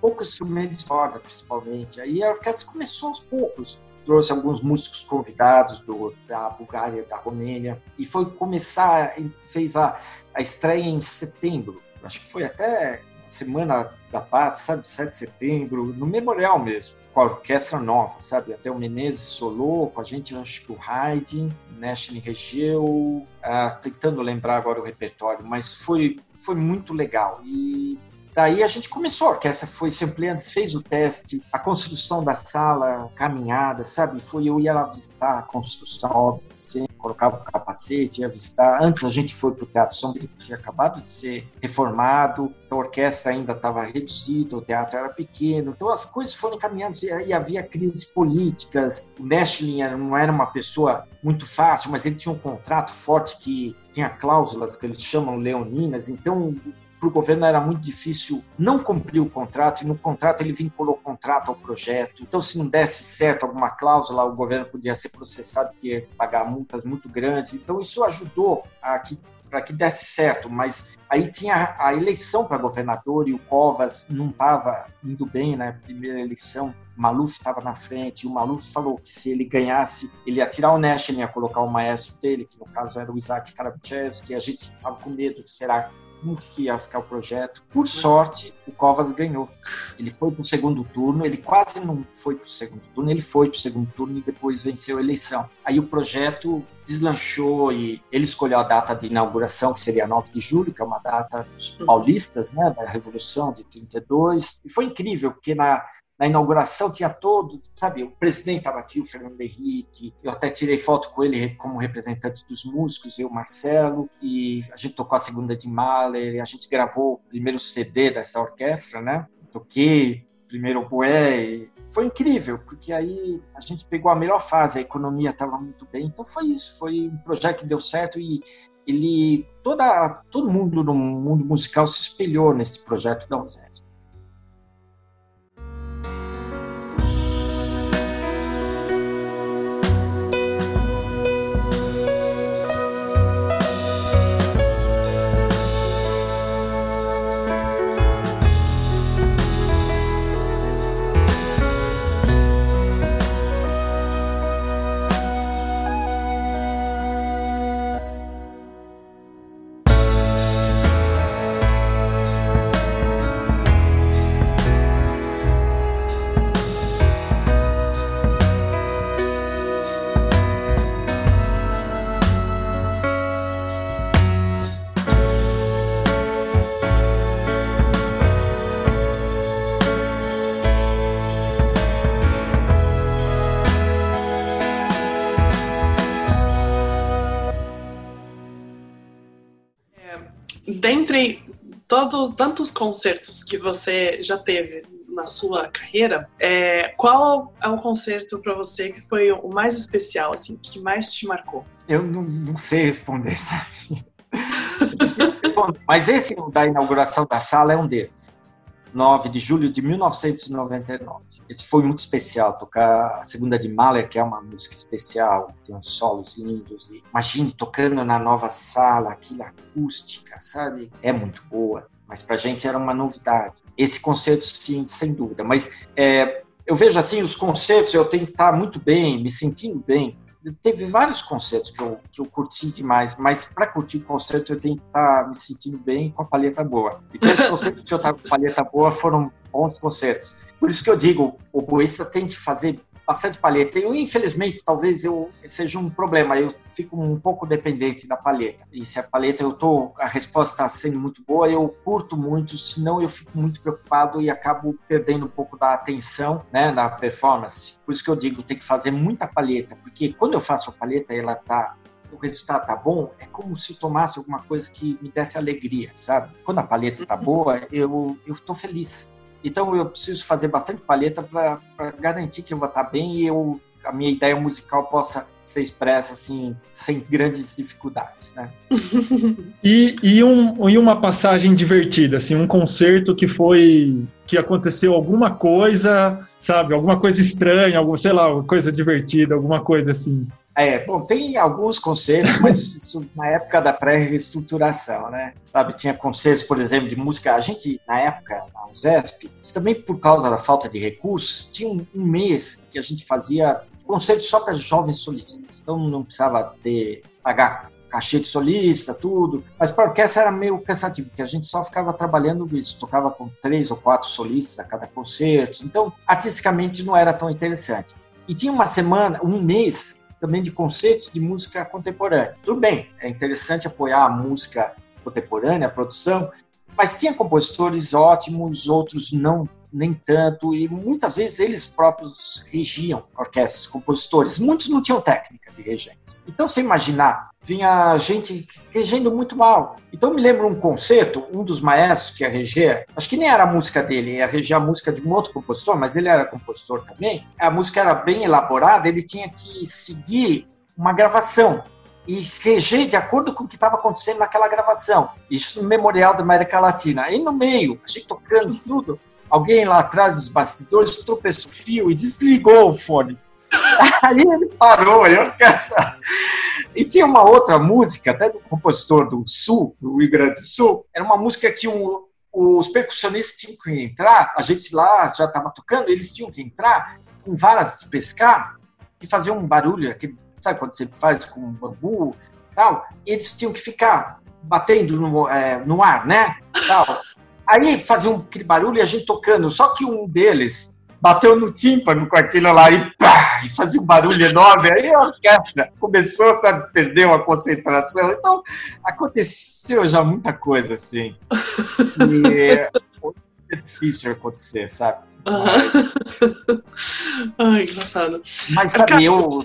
Poucos instrumentos de roda, principalmente. Aí a orquestra começou aos poucos trouxe alguns músicos convidados do, da Bulgária, da Romênia, e foi começar, fez a, a estreia em setembro, acho que foi até Semana da Pátria, sabe, 7 de setembro, no Memorial mesmo, com a orquestra nova, sabe, até o Menezes solou, com a gente, acho que o Haydn, National Regeu, ah, tentando lembrar agora o repertório, mas foi, foi muito legal, e Daí a gente começou, a orquestra foi se ampliando, fez o teste, a construção da sala, caminhada, sabe? Foi eu ia lá visitar a construção, óbvio, assim, colocava o capacete, ia visitar. Antes a gente foi para o Teatro São Brito, que tinha acabado de ser reformado, então a orquestra ainda estava reduzida, o teatro era pequeno, então as coisas foram caminhando e havia crises políticas. O Meschlin não era uma pessoa muito fácil, mas ele tinha um contrato forte que tinha cláusulas que eles chamam leoninas, então para o governo era muito difícil não cumprir o contrato, e no contrato ele vinculou o contrato ao projeto. Então, se não desse certo alguma cláusula, o governo podia ser processado e ter que pagar multas muito grandes. Então, isso ajudou a que para que desse certo, mas aí tinha a eleição para governador e o Covas não estava indo bem na né? primeira eleição. Maluf estava na frente, e o Maluf falou que se ele ganhasse, ele ia tirar o Nash, ia colocar o maestro dele, que no caso era o Isaac Karabuchevsky, a gente estava com medo será como que ia ficar o projeto. Por sorte, o Covas ganhou. Ele foi para o segundo turno, ele quase não foi para o segundo turno, ele foi para o segundo turno e depois venceu a eleição. Aí o projeto deslanchou e ele escolheu a data de inauguração, que seria 9 de julho, que é uma data dos paulistas, né, da Revolução de 32. E foi incrível, porque na, na inauguração tinha todo, sabe, o presidente estava aqui, o Fernando Henrique, eu até tirei foto com ele como representante dos músicos, eu, Marcelo, e a gente tocou a segunda de Mahler, a gente gravou o primeiro CD dessa orquestra, né? Toquei primeiro oboé, foi incrível, porque aí a gente pegou a melhor fase, a economia estava muito bem, então foi isso, foi um projeto que deu certo e ele, toda, todo mundo no mundo musical se espelhou nesse projeto da USESP. Dentre todos tantos concertos que você já teve na sua carreira, é, qual é o concerto para você que foi o mais especial, assim, que mais te marcou? Eu não, não sei responder, sabe? Mas esse da inauguração da sala é um deles. 9 de julho de 1999. Esse foi muito especial, tocar a segunda de Mahler, que é uma música especial, tem uns solos lindos. E imagine tocando na nova sala, aquela acústica, sabe? É muito boa, mas para gente era uma novidade. Esse concerto, sim, sem dúvida. Mas é, eu vejo assim, os concertos eu tenho que estar muito bem, me sentindo bem, teve vários concertos que eu, que eu curti demais, mas para curtir o concerto eu tenho que estar tá me sentindo bem com a palheta boa. E aqueles concertos que eu estava com a palheta boa foram bons concertos. Por isso que eu digo, o boista tem que fazer bastante palheta. Eu, infelizmente, talvez eu seja um problema. Eu fico um pouco dependente da palheta. E se a palheta eu tô, a resposta está sendo muito boa, eu curto muito. Senão eu fico muito preocupado e acabo perdendo um pouco da atenção, né, na performance. Por isso que eu digo, tem que fazer muita palheta, porque quando eu faço a palheta, ela tá o resultado tá bom, é como se tomasse alguma coisa que me desse alegria, sabe? Quando a palheta tá boa, eu eu estou feliz. Então eu preciso fazer bastante palheta para garantir que eu vou estar bem e eu, a minha ideia musical possa ser expressa assim, sem grandes dificuldades, né? e, e, um, e uma passagem divertida, assim, um concerto que foi que aconteceu alguma coisa, sabe, alguma coisa estranha, algum, sei lá, coisa divertida, alguma coisa assim. É, bom, tem alguns conselhos, mas isso na época da pré-reestruturação, né? Sabe, tinha conselhos, por exemplo, de música. A gente, na época, na USESP, também por causa da falta de recursos, tinha um, mês que a gente fazia concertos só para jovens solistas. Então não precisava ter, pagar cachê de solista, tudo. Mas para orquestra era meio cansativo, porque a gente só ficava trabalhando isso, tocava com três ou quatro solistas a cada concerto. Então, artisticamente não era tão interessante. E tinha uma semana, um mês, também de conceito de música contemporânea. Tudo bem, é interessante apoiar a música contemporânea, a produção, mas tinha compositores ótimos, outros não nem tanto, e muitas vezes eles próprios regiam orquestras, compositores. Muitos não tinham técnica de regência. Então, você imaginar, vinha gente regendo muito mal. Então, me lembro um concerto, um dos maestros que ia reger, acho que nem era a música dele, ia reger a música de um outro compositor, mas ele era compositor também. A música era bem elaborada, ele tinha que seguir uma gravação e reger de acordo com o que estava acontecendo naquela gravação. Isso no Memorial da América Latina. Aí no meio, a gente tocando tudo, alguém lá atrás dos bastidores tropeçou o fio e desligou o fone. Aí ele parou, a orquestra. E tinha uma outra música, até do compositor do Sul, do Rio Grande do Sul, era uma música que um, os percussionistas tinham que entrar, a gente lá já estava tocando, eles tinham que entrar com varas de pescar que faziam um barulho, sabe quando você faz com um bambu tal? E eles tinham que ficar batendo no, é, no ar, né? Tal. Aí fazia um, barulho e a gente tocando, só que um deles bateu no tímpano com aquilo lá e, pá, e fazia um barulho enorme. Aí a orquestra começou, sabe, perdeu a concentração. Então, aconteceu já muita coisa assim. E é difícil acontecer, sabe? Uhum. Ai, engraçado. Mas sabe, eu,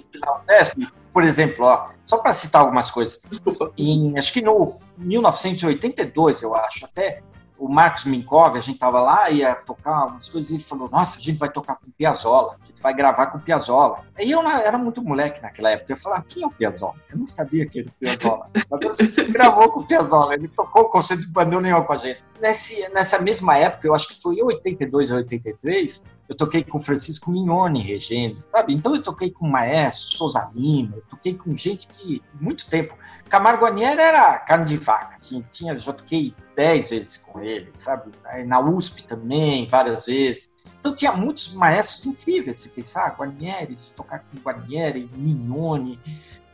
por exemplo, ó, só para citar algumas coisas. Desculpa. Em, acho que no 1982, eu acho, até o Marcos Minkov, a gente tava lá, ia tocar umas coisas, e ele falou, nossa, a gente vai tocar com o Piazzolla, a gente vai gravar com o Piazzolla. Aí eu era muito moleque naquela época, eu falava, quem é o Piazzolla? Eu não sabia que era o Piazzolla. Mas gente gravou com o Piazzolla, ele tocou o conceito de bandoneon com a gente. Nesse, nessa mesma época, eu acho que foi em 82 ou 83, eu toquei com Francisco Mignoni regendo, sabe? Então eu toquei com o Maestro, Souza Lima, eu toquei com gente que, muito tempo, Camargo Anier era carne de vaca, assim, tinha, já toquei dez vezes com ele, sabe? Na USP também, várias vezes. Então tinha muitos maestros incríveis, se pensar, Guarnieri, se tocar com Guarnieri, Mignoni,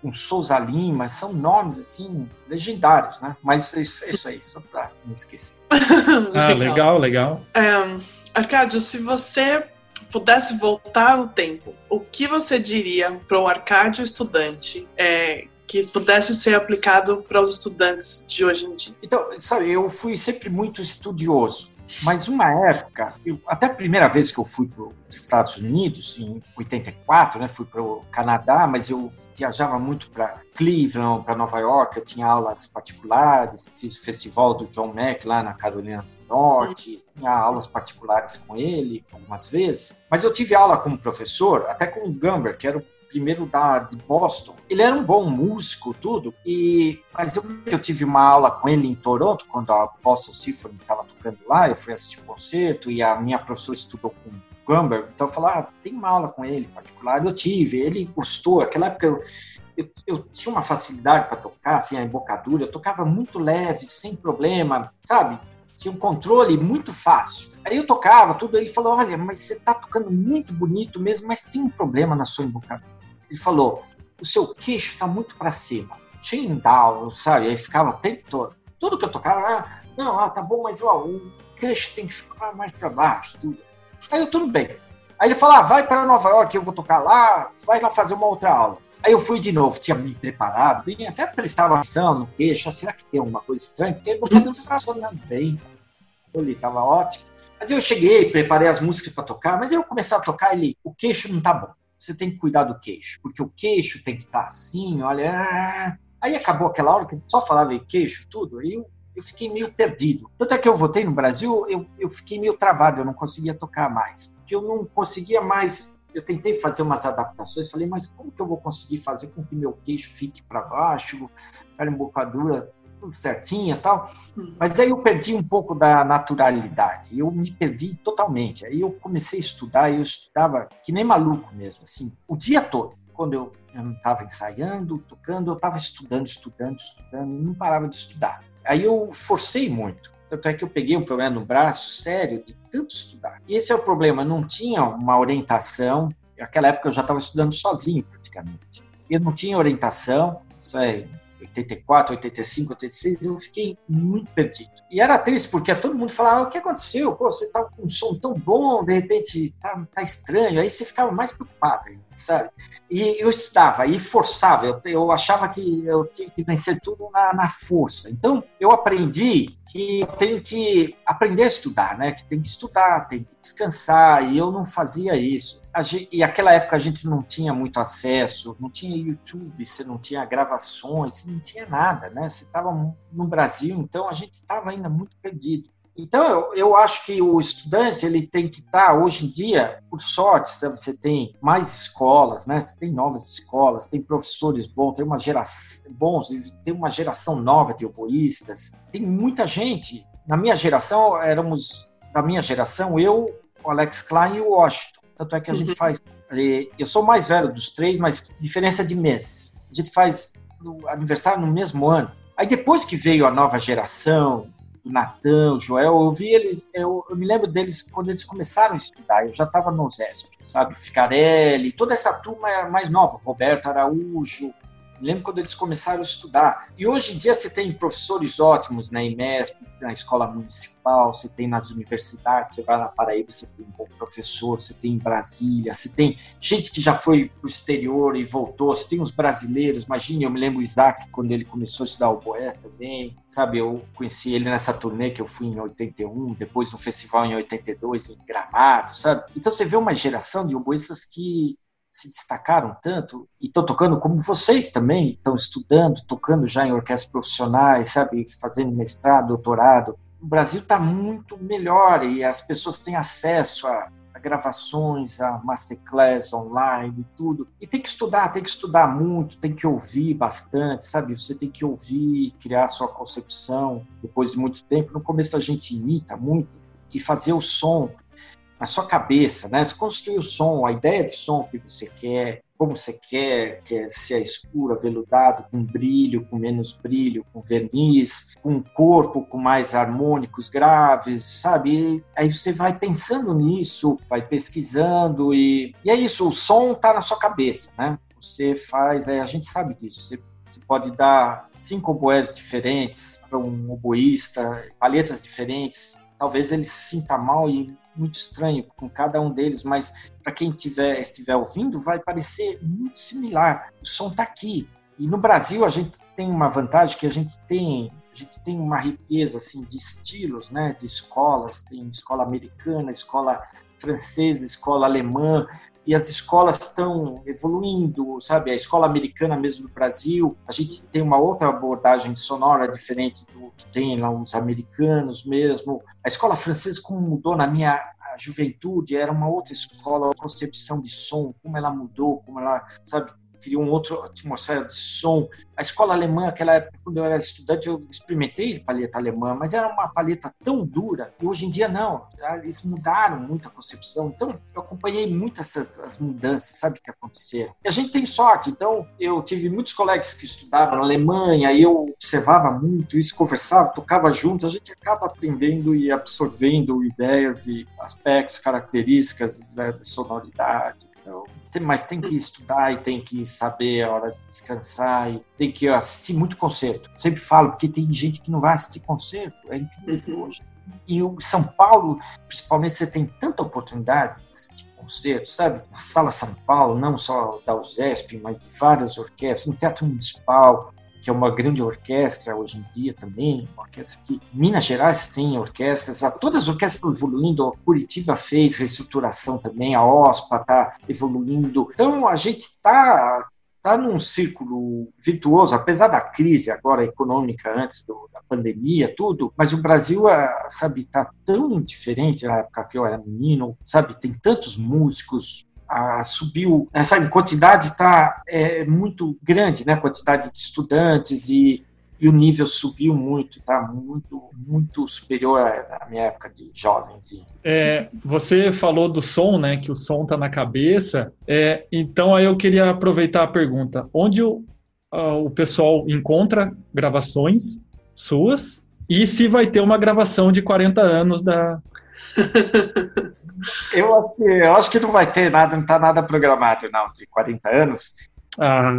com Souza Lima, são nomes, assim, legendários, né? Mas isso, isso aí, só para não esquecer. ah, legal, legal. Um, Arcádio, se você pudesse voltar no tempo, o que você diria para o Arcádio estudante é, que pudesse ser aplicado para os estudantes de hoje em dia? Então, sabe, eu fui sempre muito estudioso. Mas uma época, eu, até a primeira vez que eu fui para os Estados Unidos, em 84, né, fui para o Canadá, mas eu viajava muito para Cleveland, para Nova York, eu tinha aulas particulares, fiz o festival do John Mack lá na Carolina do Norte, tinha aulas particulares com ele algumas vezes, mas eu tive aula como professor, até com o Gumber, que era o primeiro da, de Boston. Ele era um bom músico, tudo, e mas eu, eu tive uma aula com ele em Toronto, quando a Boston Symphony estava tocando lá, eu fui assistir o concerto e a minha professora estudou com Gumber, então eu falei, ah, tem uma aula com ele particular, eu tive, ele gostou, aquela época eu, eu, eu tinha uma facilidade para tocar, assim, a embocadura, eu tocava muito leve, sem problema, sabe? Tinha um controle muito fácil. Aí eu tocava tudo, ele falou, olha, mas você está tocando muito bonito mesmo, mas tem um problema na sua embocadura. Ele falou: o seu queixo está muito para cima. Chin down, sabe? Aí ficava o tempo todo. Tudo que eu tocava, ah, não, ah, tá bom, mas ó, o queixo tem que ficar mais para baixo, tudo. Aí eu, tudo bem. Aí ele falou, ah, vai para Nova York, eu vou tocar lá, vai lá fazer uma outra aula. Aí eu fui de novo, tinha me preparado, bem, até prestava atenção no queixo, ah, será que tem alguma coisa estranha? Porque o cabelo estava funcionando bem, ele estava ótimo. Mas eu cheguei, preparei as músicas para tocar, mas eu comecei a tocar ele, o queixo não tá bom. Você tem que cuidar do queixo, porque o queixo tem que estar tá assim, olha. Aí acabou aquela hora que só falava em queixo, tudo, aí eu, eu fiquei meio perdido. Tanto é que eu voltei no Brasil, eu, eu fiquei meio travado, eu não conseguia tocar mais. Porque eu não conseguia mais eu tentei fazer umas adaptações, falei, mas como que eu vou conseguir fazer com que meu queixo fique para baixo, a embocadura tudo certinha tal. Mas aí eu perdi um pouco da naturalidade, eu me perdi totalmente. Aí eu comecei a estudar, eu estudava que nem maluco mesmo, assim, o dia todo. Quando eu, não estava ensaiando, tocando, eu estava estudando, estudando, estudando, não parava de estudar. Aí eu forcei muito. Tanto é que eu peguei um problema no braço sério de tanto estudar. E esse é o problema, não tinha uma orientação. Naquela época eu já estava estudando sozinho praticamente. Eu não tinha orientação, isso é 84, 85, 86, eu fiquei muito perdido. E era triste, porque todo mundo falava, ah, o que aconteceu? Pô, você tá com um som tão bom, de repente tá, tá estranho. Aí você ficava mais preocupado sabe? E eu estudava e forçava, eu, eu achava que eu tinha que vencer tudo na, na, força. Então, eu aprendi que eu tenho que aprender a estudar, né? Que tem que estudar, tem que descansar, e eu não fazia isso. Gente, e aquela época a gente não tinha muito acesso, não tinha YouTube, você não tinha gravações, não tinha nada, né? Você estava no Brasil, então a gente estava ainda muito perdido. Então, eu, eu acho que o estudante ele tem que estar, tá, hoje em dia, por sorte, você tem mais escolas, né? Você tem novas escolas, tem professores bons, tem uma geração bons, tem uma geração nova de oboístas, tem muita gente. Na minha geração, éramos, da minha geração, eu, o Alex Klein e o Washington. Tanto é que a uhum. gente faz. Eh, eu sou mais velho dos três, mas diferença de meses. A gente faz aniversário no mesmo ano. Aí depois que veio a nova geração, do Natan, o Joel, eu vi eles, eu, eu, me lembro deles quando eles começaram a estudar, eu já estava no ZESP, sabe, Ficarelli, toda essa turma mais nova, Roberto Araújo, lembro quando eles começaram a estudar. E hoje em dia você tem professores ótimos na IMESP, na escola municipal, você tem nas universidades, você vai na Paraíba, você tem um bom professor, você tem em Brasília, você tem gente que já foi para o exterior e voltou, você tem os brasileiros, imagine, eu me lembro o Isaac, quando ele começou a estudar o Boé também, sabe, eu conheci ele nessa turnê que eu fui em 81, depois no festival em 82, em Gramado, sabe? Então você vê uma geração de oboístas que se destacaram tanto e estão tocando como vocês também estão estudando, tocando já em orquestras profissionais, sabe, fazendo mestrado, doutorado. O Brasil está muito melhor e as pessoas têm acesso a, a, gravações, a masterclass online e tudo. E tem que estudar, tem que estudar muito, tem que ouvir bastante, sabe? Você tem que ouvir, criar sua concepção depois de muito tempo. No começo a gente imita muito e fazer o som na sua cabeça, né? Você construir o som, a ideia de som que você quer, como você quer, quer ser escuro, aveludado, com brilho, com menos brilho, com verniz, com um corpo com mais harmônicos graves, sabe? E aí você vai pensando nisso, vai pesquisando e, e é isso, o som está na sua cabeça, né? Você faz, é, a gente sabe disso, você você pode dar cinco oboés diferentes para um oboísta, palhetas diferentes. Talvez ele se sinta mal e muito estranho com cada um deles, mas para quem tiver, estiver ouvindo, vai parecer muito similar. O som está aqui. E no Brasil a gente tem uma vantagem que a gente tem a gente tem uma riqueza assim de estilos, né, de escolas, tem escola americana, escola francesa, escola alemã, e as escolas estão evoluindo, sabe? A escola americana mesmo no Brasil, a gente tem uma outra abordagem sonora diferente do que tem lá os americanos mesmo. A escola francesa, como mudou na minha juventude, era uma outra escola, concepção de som, como ela mudou, como ela, sabe, criou uma outra atmosfera de som. A escola alemã, aquela época, quando eu era estudante, eu experimentei palheta alemã, mas era uma palheta tão dura, e hoje em dia não. Eles mudaram muito a concepção. Então, eu acompanhei muitas essas mudanças, sabe, que aconteceram. E a gente tem sorte. Então, eu tive muitos colegas que estudaram na Alemanha, e eu observava muito isso, conversava, tocava junto, a gente acaba aprendendo e absorvendo ideias e aspectos, características da sonoridade. Então, mas tem que estudar e tem que saber a hora de descansar e tem que assistir muito concerto. Sempre falo, porque tem gente que não vai assistir concerto, é incrível uhum. hoje. e o São Paulo, principalmente, você tem tanta oportunidade de concerto, sabe? Na Sala São Paulo, não só da USESP, mas de várias orquestras, no Teatro Municipal, que é uma grande orquestra hoje em dia também, uma orquestra que Minas Gerais tem orquestras, todas as orquestras estão evoluindo, Curitiba fez reestruturação também, a OSPA está evoluindo. Então a gente está tá num círculo virtuoso, apesar da crise agora econômica antes do, da pandemia, tudo, mas o Brasil, ah, sabe, tá tão diferente na época que eu era menino, sabe, tem tantos músicos, a, subiu, essa quantidade está é, muito grande, né? Quantidade de estudantes e, e o nível subiu muito, está muito, muito superior à minha época de jovens. É, você falou do som, né? Que o som está na cabeça. É, então aí eu queria aproveitar a pergunta: onde o, o pessoal encontra gravações suas e se vai ter uma gravação de 40 anos da eu, acho que, eu acho que não vai ter nada, não está nada programado, não, de 40 anos. Ah.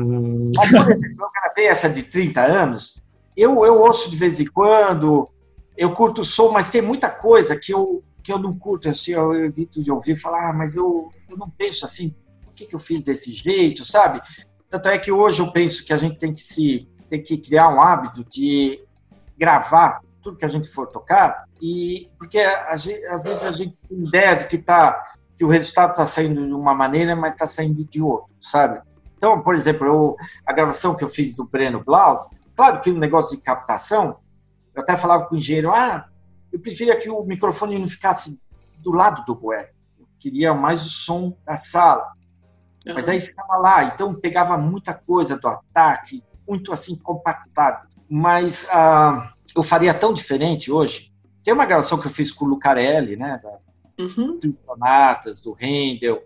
Mas, por exemplo, eu gravei essa de 30 anos, eu, eu ouço de vez em quando, eu curto o som, mas tem muita coisa que eu, que eu não curto, assim, eu evito de ouvir falar, ah, mas eu, eu não penso assim, por que, que eu fiz desse jeito, sabe? Tanto é que hoje eu penso que a gente tem que se tem que criar um hábito de gravar tudo que a gente for tocar, e porque às vezes a gente tem ideia de que, tá, que o resultado está saindo de uma maneira, mas está saindo de outra, sabe? Então, por exemplo, eu, a gravação que eu fiz do Breno Blau, claro que o negócio de captação, eu até falava com o engenheiro, ah, eu preferia que o microfone não ficasse do lado do bué, eu queria mais o som da sala. Uhum. Mas aí ficava lá, então pegava muita coisa do ataque, muito assim compactado. Mas ah, eu faria tão diferente hoje. Tem uma gravação que eu fiz com o Lucarelli, né? Da, uhum. Do Sonatas, do Handel.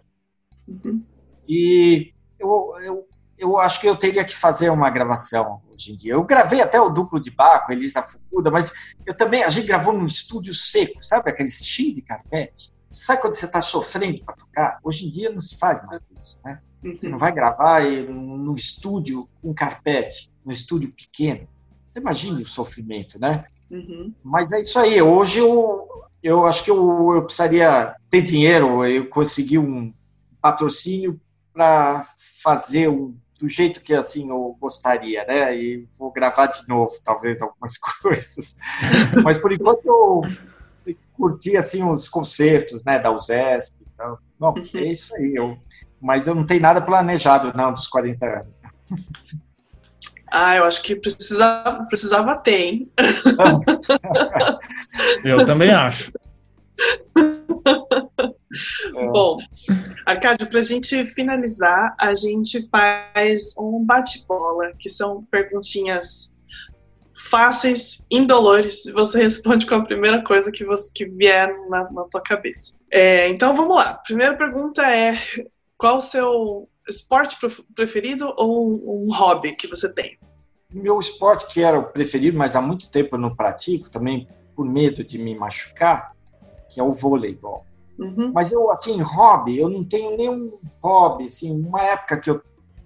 Uhum. E eu, eu, eu acho que eu teria que fazer uma gravação hoje em dia. Eu gravei até o duplo de Baco, Elisa Fukuda, mas eu também, a gente gravou num estúdio seco, sabe? Aquele cheio de carpete. Sabe quando você está sofrendo para tocar? Hoje em dia não se faz mais isso, né? Uhum. Você não vai gravar no estúdio com carpete, no estúdio pequeno. Você imagina o sofrimento, né? Uhum. Mas é isso aí. Hoje eu, eu acho que eu, eu precisaria ter dinheiro, eu conseguir um patrocínio para fazer um, do jeito que assim eu gostaria, né? E vou gravar de novo, talvez algumas coisas. Mas por enquanto eu curti assim os concertos, né, da USESP. Então, bom, uhum. é isso aí. Eu, mas eu não tenho nada planejado não dos 40 anos. Ah, eu acho que precisava, precisava ter, hein? eu também acho. Bom, Arcádio, para a gente finalizar, a gente faz um bate-bola, que são perguntinhas fáceis, indolores, e você responde com a primeira coisa que, você, que vier na, na tua cabeça. É, então vamos lá. Primeira pergunta é: qual o seu esporte preferido ou um hobby que você tem? Meu esporte que era o preferido, mas há muito tempo eu não pratico, também por medo de me machucar, que é o voleibol. Uhum. Mas eu, assim, hobby, eu não tenho nenhum hobby, assim, uma época que, eu,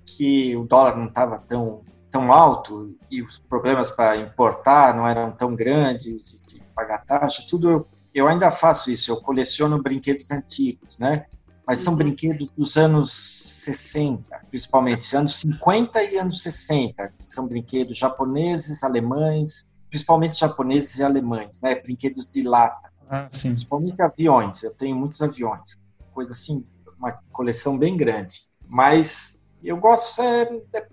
que o dólar não estava tão, tão alto e os problemas para importar não eram tão grandes, de pagar taxa, tudo eu, eu ainda faço isso, eu coleciono brinquedos antigos, né? Mas são uhum. brinquedos dos anos 60, principalmente, anos 50 e anos 60, são brinquedos japoneses, alemães, principalmente japoneses e alemães, né? Brinquedos de lata, ah, principalmente aviões. Eu tenho muitos aviões, coisa assim, uma coleção bem grande. Mas eu gosto é, é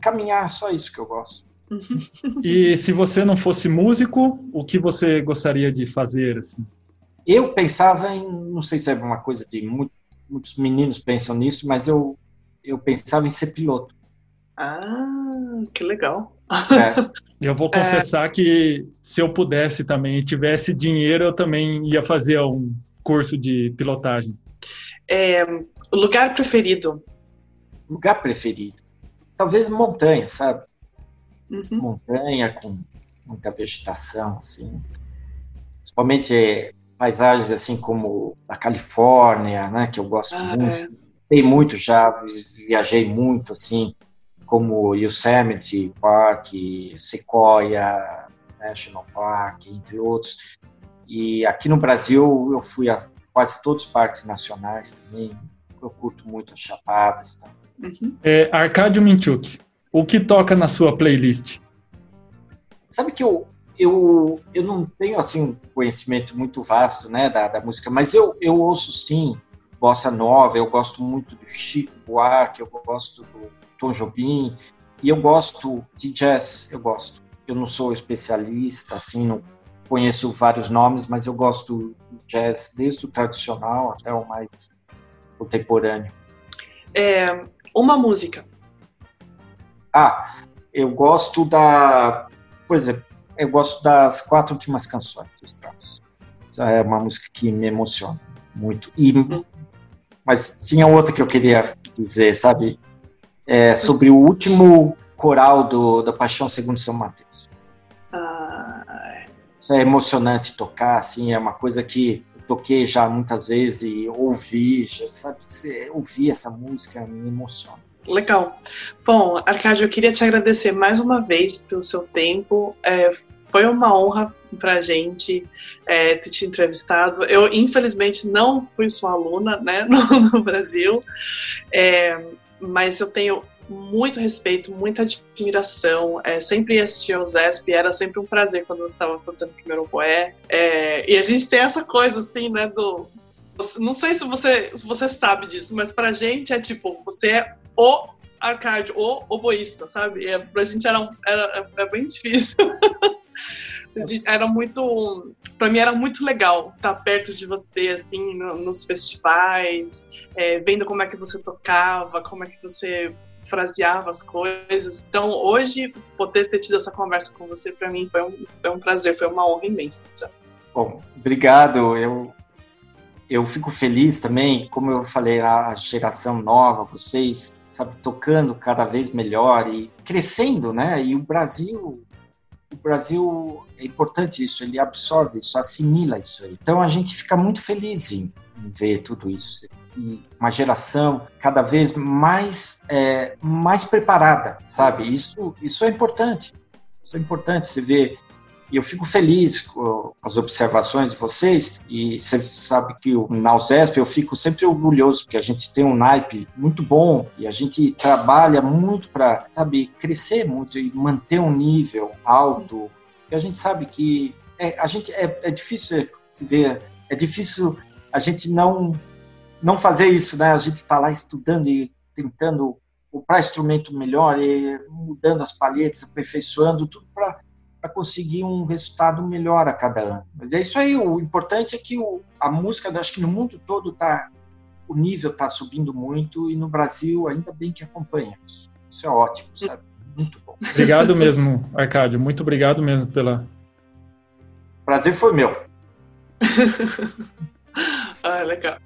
caminhar, só isso que eu gosto. E se você não fosse músico, o que você gostaria de fazer? Assim? Eu pensava em, não sei se é uma coisa de muito muitos meninos pensam nisso, mas eu, eu pensava em ser piloto. Ah, que legal. É. Eu vou confessar é... que se eu pudesse também, tivesse dinheiro, eu também ia fazer um curso de pilotagem. É, lugar preferido? Lugar preferido? Talvez montanha, sabe? Uhum. Montanha com muita vegetação, assim. Principalmente paisagens assim como a Califórnia, né, que eu gosto ah, muito. É. Tem muito já, viajei muito assim, como Yosemite Park, Sequoia National Park, entre outros. E aqui no Brasil eu fui a quase todos os parques nacionais também. Eu curto muito as chapadas. Tá? Uhum. É, Arcádio Minchuk, o que toca na sua playlist? Sabe que eu, eu, eu não tenho assim um conhecimento muito vasto né, da, da música, mas eu, eu ouço sim bossa nova, eu gosto muito do Chico Buarque, eu gosto do Tom Jobim, e eu gosto de jazz, eu gosto. Eu não sou especialista, assim, não conheço vários nomes, mas eu gosto do jazz desde o tradicional até o mais contemporâneo. É, uma música. Ah, eu gosto da, por exemplo, eu gosto das quatro últimas canções do Strauss. É uma música que me emociona muito. E, mas tinha outra que eu queria dizer, sabe? É sobre o último coral do, da Paixão segundo São Mateus. Isso é emocionante tocar, assim, é uma coisa que eu toquei já muitas vezes e ouvi, já, sabe? Ouvir essa música me emociona. Legal. Bom, Arcádio, eu queria te agradecer mais uma vez pelo seu tempo. É, foi uma honra para a gente é, ter te entrevistado. Eu, infelizmente, não fui sua aluna né, no, no Brasil, é, mas eu tenho muito respeito, muita admiração. É, sempre assistir ao Zesp, era sempre um prazer quando eu estava fazendo o primeiro boé. É, e a gente tem essa coisa assim, né, do. Não sei se você, se você sabe disso, mas pra gente é tipo, você é o arcade, o oboísta, sabe? É, pra gente era, era, era bem difícil. era muito para mim era muito legal estar perto de você assim no, nos festivais é, vendo como é que você tocava como é que você fraseava as coisas. Então, hoje, poder ter tido essa conversa com você, para mim, foi um, foi um prazer, foi uma honra imensa. Bom, obrigado. Eu, eu fico feliz também, como eu falei, a geração nova, vocês, sabe, tocando cada vez melhor e crescendo, né? E o Brasil, o Brasil é importante isso, ele absorve isso, assimila isso aí. Então a gente fica muito feliz em, em ver tudo isso e uma geração cada vez mais é, mais preparada, sabe? Isso isso é importante. Isso é importante. Você vê e eu fico feliz com as observações de vocês e você sabe que na USESP eu fico sempre orgulhoso porque a gente tem um naipe muito bom e a gente trabalha muito para, sabe, crescer muito e manter um nível alto. E a gente sabe que é, a gente é, é difícil se ver, é difícil a gente não não fazer isso, né? A gente está lá estudando e tentando comprar instrumento melhor, e mudando as palhetas, aperfeiçoando tudo para conseguir um resultado melhor a cada ano. Mas é isso aí, o importante é que o, a música, acho que no mundo todo tá, o nível está subindo muito e no Brasil ainda bem que acompanha. Isso, isso é ótimo, sabe? Muito bom. Obrigado mesmo, Arcádio. Muito obrigado mesmo pela. Prazer foi meu. ah, legal.